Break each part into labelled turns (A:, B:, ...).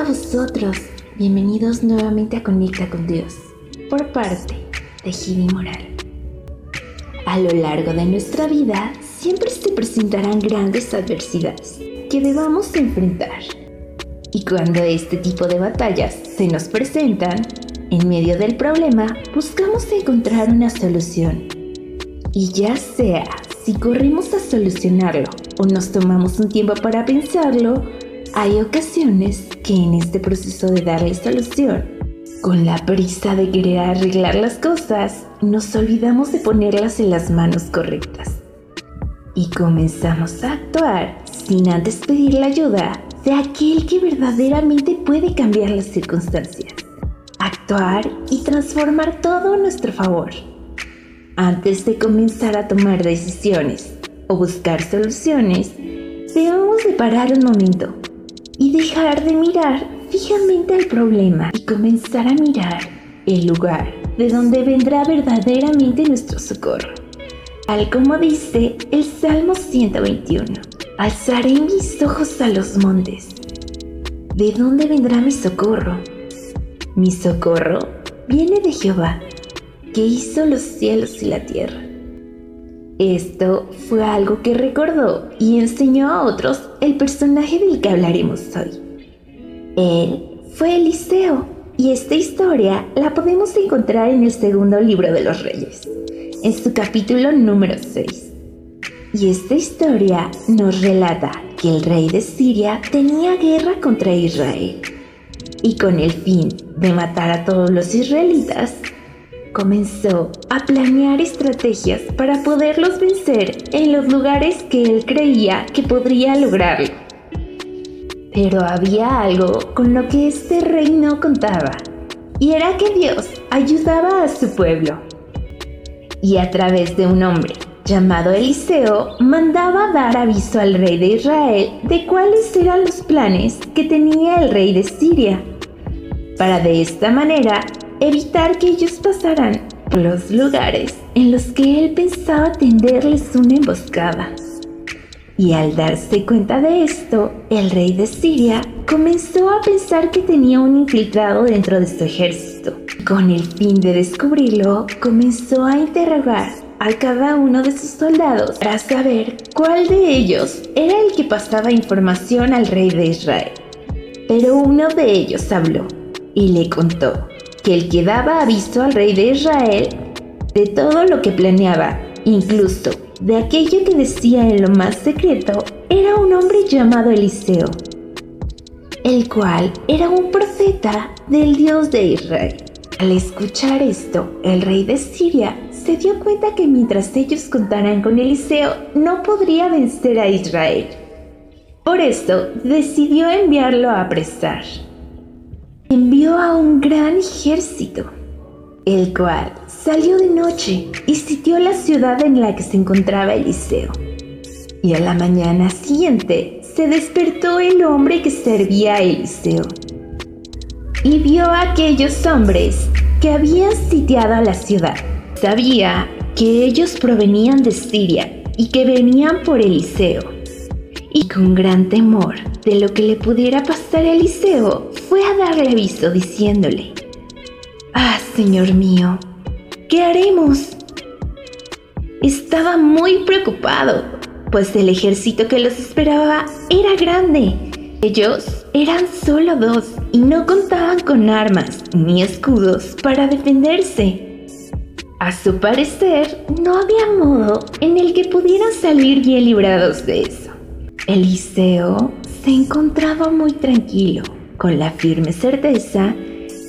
A: A vosotros. Bienvenidos nuevamente a Conecta con Dios, por parte de Gini Moral. A lo largo de nuestra vida siempre se presentarán grandes adversidades que debamos enfrentar. Y cuando este tipo de batallas se nos presentan, en medio del problema buscamos encontrar una solución. Y ya sea si corremos a solucionarlo o nos tomamos un tiempo para pensarlo, hay ocasiones que en este proceso de darle solución, con la prisa de querer arreglar las cosas, nos olvidamos de ponerlas en las manos correctas. Y comenzamos a actuar sin antes pedir la ayuda de aquel que verdaderamente puede cambiar las circunstancias. Actuar y transformar todo a nuestro favor. Antes de comenzar a tomar decisiones o buscar soluciones, debemos de parar un momento y dejar de mirar fijamente el problema y comenzar a mirar el lugar de donde vendrá verdaderamente nuestro socorro. Tal como dice el Salmo 121, alzaré mis ojos a los montes. ¿De dónde vendrá mi socorro? Mi socorro viene de Jehová, que hizo los cielos y la tierra. Esto fue algo que recordó y enseñó a otros el personaje del que hablaremos hoy. Él fue Eliseo y esta historia la podemos encontrar en el segundo libro de los reyes, en su capítulo número 6. Y esta historia nos relata que el rey de Siria tenía guerra contra Israel y con el fin de matar a todos los israelitas, comenzó a planear estrategias para poderlos vencer en los lugares que él creía que podría lograrlo. Pero había algo con lo que este rey no contaba, y era que Dios ayudaba a su pueblo. Y a través de un hombre llamado Eliseo, mandaba dar aviso al rey de Israel de cuáles eran los planes que tenía el rey de Siria, para de esta manera evitar que ellos pasaran los lugares en los que él pensaba tenderles una emboscada. Y al darse cuenta de esto, el rey de Siria comenzó a pensar que tenía un infiltrado dentro de su ejército. Con el fin de descubrirlo, comenzó a interrogar a cada uno de sus soldados para saber cuál de ellos era el que pasaba información al rey de Israel. Pero uno de ellos habló y le contó que el que daba aviso al rey de Israel de todo lo que planeaba, incluso de aquello que decía en lo más secreto, era un hombre llamado Eliseo, el cual era un profeta del Dios de Israel. Al escuchar esto, el rey de Siria se dio cuenta que mientras ellos contaran con Eliseo, no podría vencer a Israel. Por esto, decidió enviarlo a apresar envió a un gran ejército, el cual salió de noche y sitió la ciudad en la que se encontraba Eliseo. Y a la mañana siguiente se despertó el hombre que servía a Eliseo y vio a aquellos hombres que habían sitiado a la ciudad. Sabía que ellos provenían de Siria y que venían por Eliseo. Y con gran temor de lo que le pudiera pasar a Eliseo, fue a darle aviso diciéndole, Ah, Señor mío, ¿qué haremos? Estaba muy preocupado, pues el ejército que los esperaba era grande. Ellos eran solo dos y no contaban con armas ni escudos para defenderse. A su parecer, no había modo en el que pudieran salir bien librados de eso. Eliseo se encontraba muy tranquilo, con la firme certeza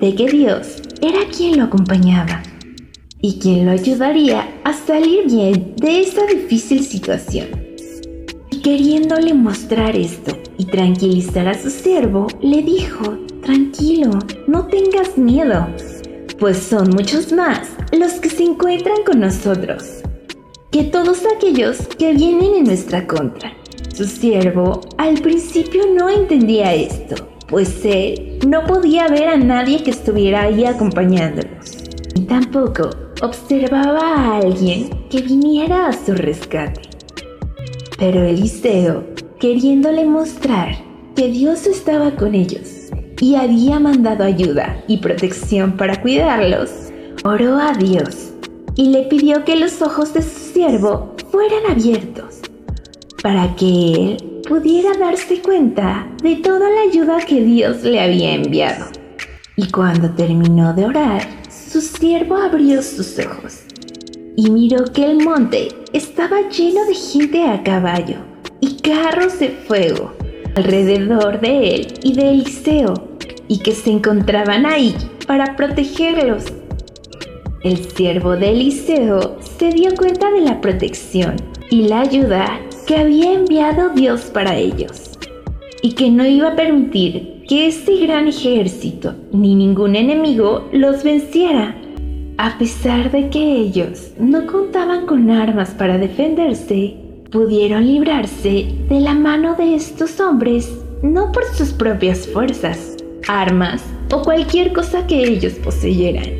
A: de que Dios era quien lo acompañaba y quien lo ayudaría a salir bien de esa difícil situación. Y queriéndole mostrar esto y tranquilizar a su siervo, le dijo, tranquilo, no tengas miedo, pues son muchos más los que se encuentran con nosotros que todos aquellos que vienen en nuestra contra. Su siervo al principio no entendía esto, pues él no podía ver a nadie que estuviera ahí acompañándolos. Y tampoco observaba a alguien que viniera a su rescate. Pero Eliseo, queriéndole mostrar que Dios estaba con ellos y había mandado ayuda y protección para cuidarlos, oró a Dios y le pidió que los ojos de su siervo fueran abiertos para que él pudiera darse cuenta de toda la ayuda que Dios le había enviado. Y cuando terminó de orar, su siervo abrió sus ojos y miró que el monte estaba lleno de gente a caballo y carros de fuego alrededor de él y de Eliseo, y que se encontraban ahí para protegerlos. El siervo de Eliseo se dio cuenta de la protección y la ayuda que había enviado Dios para ellos, y que no iba a permitir que este gran ejército ni ningún enemigo los venciera. A pesar de que ellos no contaban con armas para defenderse, pudieron librarse de la mano de estos hombres no por sus propias fuerzas, armas o cualquier cosa que ellos poseyeran,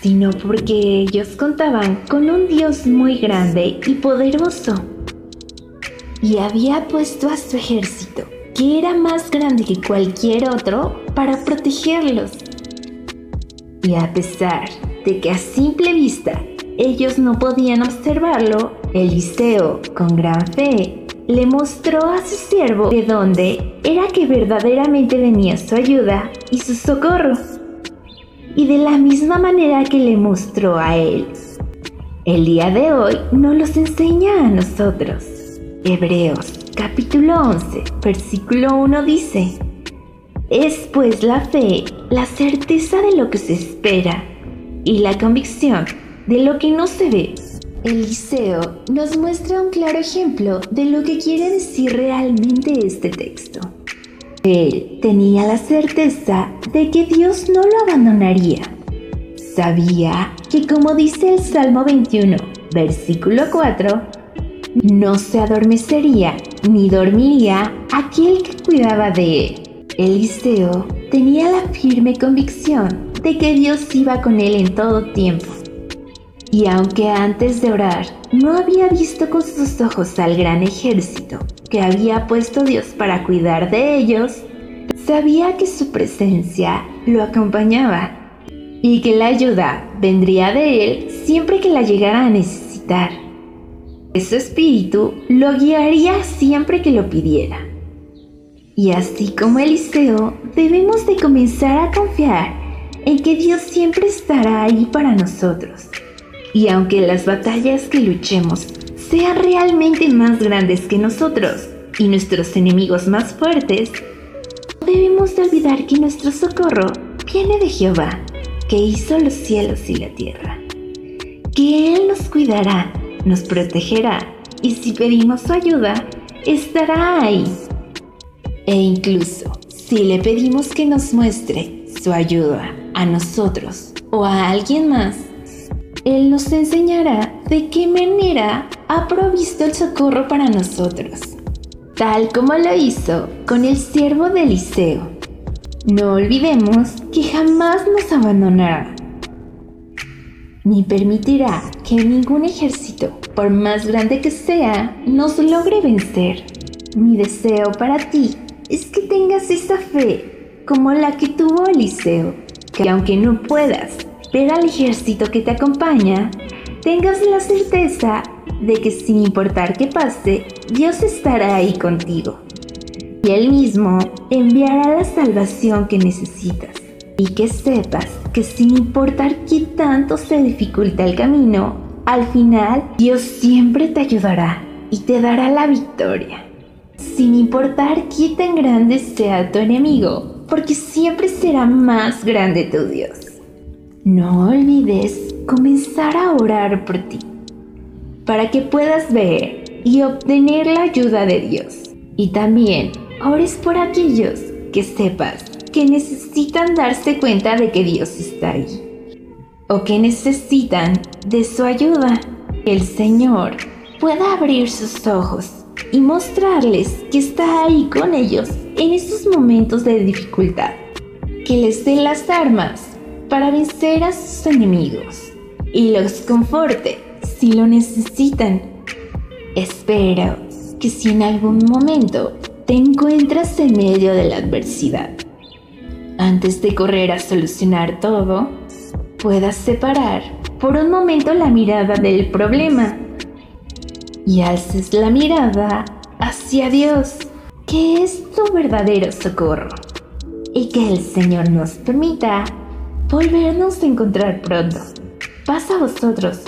A: sino porque ellos contaban con un Dios muy grande y poderoso. Y había puesto a su ejército, que era más grande que cualquier otro, para protegerlos. Y a pesar de que a simple vista ellos no podían observarlo, Eliseo, con gran fe, le mostró a su siervo de dónde era que verdaderamente venía su ayuda y su socorro. Y de la misma manera que le mostró a él, el día de hoy nos los enseña a nosotros. Hebreos capítulo 11, versículo 1 dice, Es pues la fe, la certeza de lo que se espera y la convicción de lo que no se ve. Eliseo nos muestra un claro ejemplo de lo que quiere decir realmente este texto. Él tenía la certeza de que Dios no lo abandonaría. Sabía que como dice el Salmo 21, versículo 4, no se adormecería ni dormiría aquel que cuidaba de él. Eliseo tenía la firme convicción de que Dios iba con él en todo tiempo y aunque antes de orar no había visto con sus ojos al gran ejército que había puesto Dios para cuidar de ellos, sabía que su presencia lo acompañaba y que la ayuda vendría de él siempre que la llegara a necesitar. Su espíritu lo guiaría siempre que lo pidiera. Y así como Eliseo, debemos de comenzar a confiar en que Dios siempre estará ahí para nosotros y aunque las batallas que luchemos sean realmente más grandes que nosotros y nuestros enemigos más fuertes, debemos de olvidar que nuestro socorro viene de Jehová, que hizo los cielos y la tierra. Que Él nos cuidará, nos protegerá y si pedimos su ayuda, estará ahí. E incluso si le pedimos que nos muestre su ayuda a nosotros o a alguien más, él nos enseñará de qué manera ha provisto el socorro para nosotros, tal como lo hizo con el siervo de Eliseo. No olvidemos que jamás nos abandonará, ni permitirá que ningún ejército, por más grande que sea, nos logre vencer. Mi deseo para ti es que tengas esa fe como la que tuvo Eliseo, que aunque no puedas ver al ejército que te acompaña, tengas la certeza de que sin importar qué pase, Dios estará ahí contigo. Y Él mismo enviará la salvación que necesitas. Y que sepas que sin importar qué tanto se dificulta el camino, al final Dios siempre te ayudará y te dará la victoria. Sin importar qué tan grande sea tu enemigo, porque siempre será más grande tu Dios. No olvides comenzar a orar por ti, para que puedas ver y obtener la ayuda de Dios. Y también ores por aquellos que sepas que necesitan darse cuenta de que Dios está ahí, o que necesitan de su ayuda. El Señor pueda abrir sus ojos y mostrarles que está ahí con ellos en esos momentos de dificultad. Que les dé las armas para vencer a sus enemigos y los conforte si lo necesitan. Espero que si en algún momento te encuentras en medio de la adversidad. Antes de correr a solucionar todo, puedas separar por un momento la mirada del problema y alces la mirada hacia Dios, que es tu verdadero socorro. Y que el Señor nos permita volvernos a encontrar pronto. Pasa a vosotros